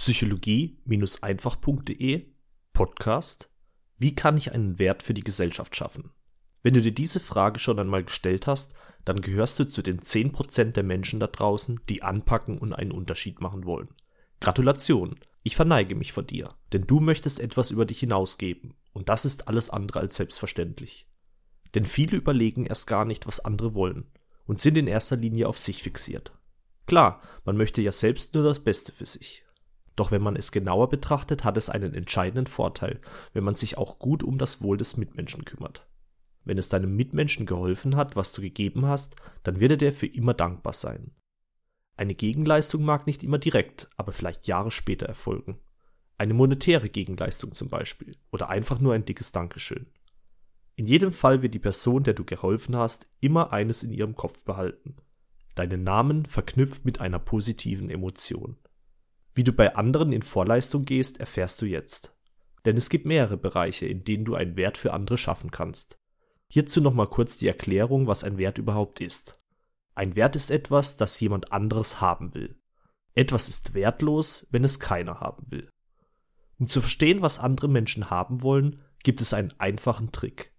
psychologie-einfach.de Podcast Wie kann ich einen Wert für die Gesellschaft schaffen? Wenn du dir diese Frage schon einmal gestellt hast, dann gehörst du zu den 10% der Menschen da draußen, die anpacken und einen Unterschied machen wollen. Gratulation, ich verneige mich vor dir, denn du möchtest etwas über dich hinausgeben, und das ist alles andere als selbstverständlich. Denn viele überlegen erst gar nicht, was andere wollen, und sind in erster Linie auf sich fixiert. Klar, man möchte ja selbst nur das Beste für sich. Doch wenn man es genauer betrachtet, hat es einen entscheidenden Vorteil, wenn man sich auch gut um das Wohl des Mitmenschen kümmert. Wenn es deinem Mitmenschen geholfen hat, was du gegeben hast, dann wird er dir für immer dankbar sein. Eine Gegenleistung mag nicht immer direkt, aber vielleicht Jahre später erfolgen. Eine monetäre Gegenleistung zum Beispiel oder einfach nur ein dickes Dankeschön. In jedem Fall wird die Person, der du geholfen hast, immer eines in ihrem Kopf behalten. Deinen Namen verknüpft mit einer positiven Emotion. Wie du bei anderen in Vorleistung gehst, erfährst du jetzt. Denn es gibt mehrere Bereiche, in denen du einen Wert für andere schaffen kannst. Hierzu nochmal kurz die Erklärung, was ein Wert überhaupt ist. Ein Wert ist etwas, das jemand anderes haben will. Etwas ist wertlos, wenn es keiner haben will. Um zu verstehen, was andere Menschen haben wollen, gibt es einen einfachen Trick.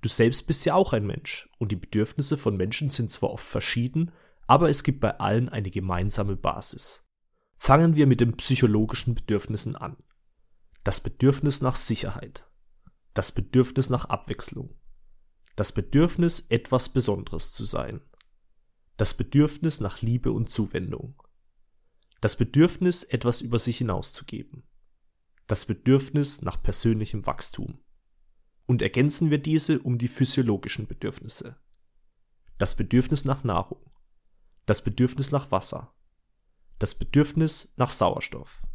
Du selbst bist ja auch ein Mensch und die Bedürfnisse von Menschen sind zwar oft verschieden, aber es gibt bei allen eine gemeinsame Basis. Fangen wir mit den psychologischen Bedürfnissen an. Das Bedürfnis nach Sicherheit. Das Bedürfnis nach Abwechslung. Das Bedürfnis, etwas Besonderes zu sein. Das Bedürfnis nach Liebe und Zuwendung. Das Bedürfnis, etwas über sich hinauszugeben. Das Bedürfnis nach persönlichem Wachstum. Und ergänzen wir diese um die physiologischen Bedürfnisse. Das Bedürfnis nach Nahrung. Das Bedürfnis nach Wasser das Bedürfnis nach Sauerstoff,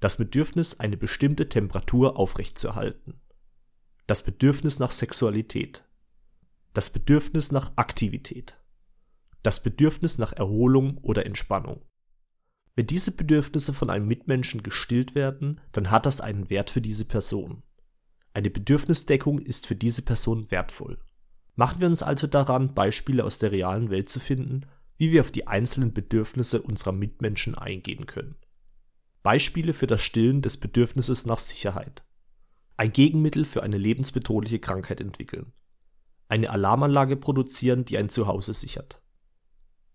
das Bedürfnis, eine bestimmte Temperatur aufrechtzuerhalten, das Bedürfnis nach Sexualität, das Bedürfnis nach Aktivität, das Bedürfnis nach Erholung oder Entspannung. Wenn diese Bedürfnisse von einem Mitmenschen gestillt werden, dann hat das einen Wert für diese Person. Eine Bedürfnisdeckung ist für diese Person wertvoll. Machen wir uns also daran, Beispiele aus der realen Welt zu finden, wie wir auf die einzelnen Bedürfnisse unserer Mitmenschen eingehen können. Beispiele für das Stillen des Bedürfnisses nach Sicherheit. Ein Gegenmittel für eine lebensbedrohliche Krankheit entwickeln. Eine Alarmanlage produzieren, die ein Zuhause sichert.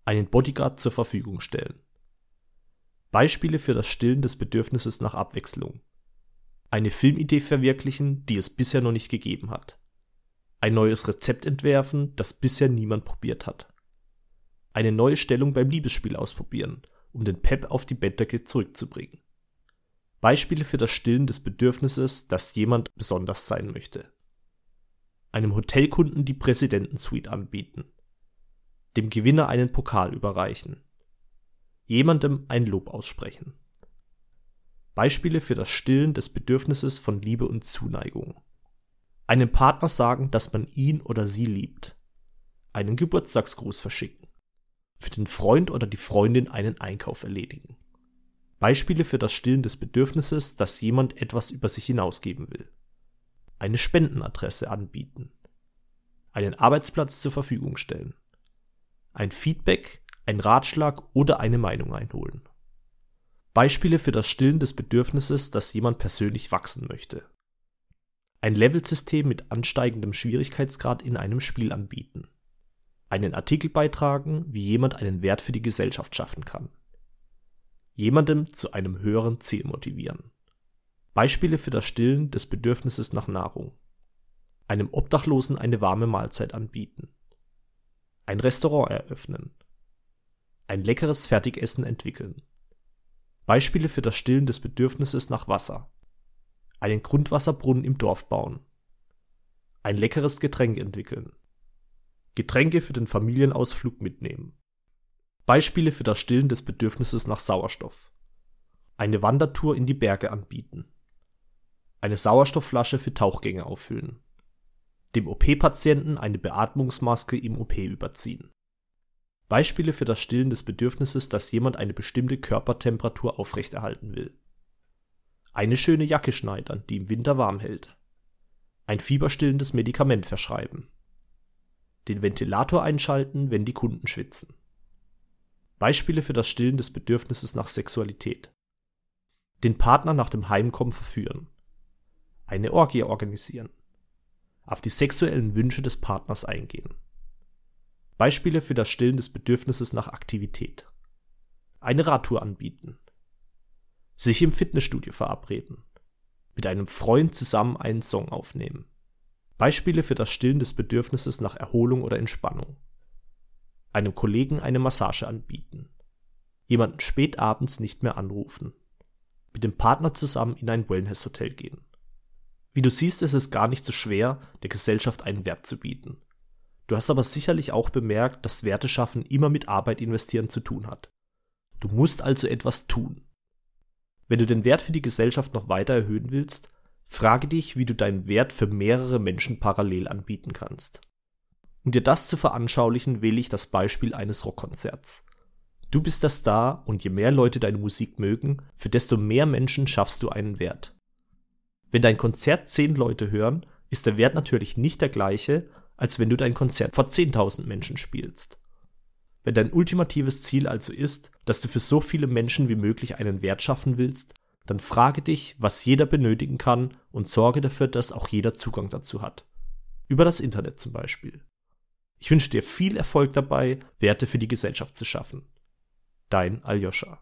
Einen Bodyguard zur Verfügung stellen. Beispiele für das Stillen des Bedürfnisses nach Abwechslung. Eine Filmidee verwirklichen, die es bisher noch nicht gegeben hat. Ein neues Rezept entwerfen, das bisher niemand probiert hat eine neue Stellung beim Liebesspiel ausprobieren, um den Pep auf die Bettdecke zurückzubringen. Beispiele für das Stillen des Bedürfnisses, dass jemand besonders sein möchte. Einem Hotelkunden die Präsidentensuite anbieten. Dem Gewinner einen Pokal überreichen. Jemandem ein Lob aussprechen. Beispiele für das Stillen des Bedürfnisses von Liebe und Zuneigung. Einem Partner sagen, dass man ihn oder sie liebt. Einen Geburtstagsgruß verschicken für den Freund oder die Freundin einen Einkauf erledigen. Beispiele für das Stillen des Bedürfnisses, dass jemand etwas über sich hinausgeben will. Eine Spendenadresse anbieten. Einen Arbeitsplatz zur Verfügung stellen. Ein Feedback, ein Ratschlag oder eine Meinung einholen. Beispiele für das Stillen des Bedürfnisses, dass jemand persönlich wachsen möchte. Ein Levelsystem mit ansteigendem Schwierigkeitsgrad in einem Spiel anbieten einen Artikel beitragen, wie jemand einen Wert für die Gesellschaft schaffen kann. Jemandem zu einem höheren Ziel motivieren. Beispiele für das Stillen des Bedürfnisses nach Nahrung. Einem Obdachlosen eine warme Mahlzeit anbieten. Ein Restaurant eröffnen. Ein leckeres Fertigessen entwickeln. Beispiele für das Stillen des Bedürfnisses nach Wasser. Einen Grundwasserbrunnen im Dorf bauen. Ein leckeres Getränk entwickeln. Getränke für den Familienausflug mitnehmen. Beispiele für das Stillen des Bedürfnisses nach Sauerstoff. Eine Wandertour in die Berge anbieten. Eine Sauerstoffflasche für Tauchgänge auffüllen. Dem OP-Patienten eine Beatmungsmaske im OP überziehen. Beispiele für das Stillen des Bedürfnisses, dass jemand eine bestimmte Körpertemperatur aufrechterhalten will. Eine schöne Jacke schneidern, die im Winter warm hält. Ein fieberstillendes Medikament verschreiben den Ventilator einschalten, wenn die Kunden schwitzen. Beispiele für das Stillen des Bedürfnisses nach Sexualität. Den Partner nach dem Heimkommen verführen. Eine Orgie organisieren. Auf die sexuellen Wünsche des Partners eingehen. Beispiele für das Stillen des Bedürfnisses nach Aktivität. Eine Radtour anbieten. Sich im Fitnessstudio verabreden. Mit einem Freund zusammen einen Song aufnehmen. Beispiele für das Stillen des Bedürfnisses nach Erholung oder Entspannung. Einem Kollegen eine Massage anbieten. Jemanden spät abends nicht mehr anrufen. Mit dem Partner zusammen in ein Wellness-Hotel gehen. Wie du siehst, ist es gar nicht so schwer, der Gesellschaft einen Wert zu bieten. Du hast aber sicherlich auch bemerkt, dass Werteschaffen immer mit Arbeit investieren zu tun hat. Du musst also etwas tun. Wenn du den Wert für die Gesellschaft noch weiter erhöhen willst, Frage dich, wie du deinen Wert für mehrere Menschen parallel anbieten kannst. Um dir das zu veranschaulichen, wähle ich das Beispiel eines Rockkonzerts. Du bist der Star und je mehr Leute deine Musik mögen, für desto mehr Menschen schaffst du einen Wert. Wenn dein Konzert zehn Leute hören, ist der Wert natürlich nicht der gleiche, als wenn du dein Konzert vor 10.000 Menschen spielst. Wenn dein ultimatives Ziel also ist, dass du für so viele Menschen wie möglich einen Wert schaffen willst, dann frage dich, was jeder benötigen kann und sorge dafür, dass auch jeder Zugang dazu hat. Über das Internet zum Beispiel. Ich wünsche dir viel Erfolg dabei, Werte für die Gesellschaft zu schaffen. Dein Aljoscha.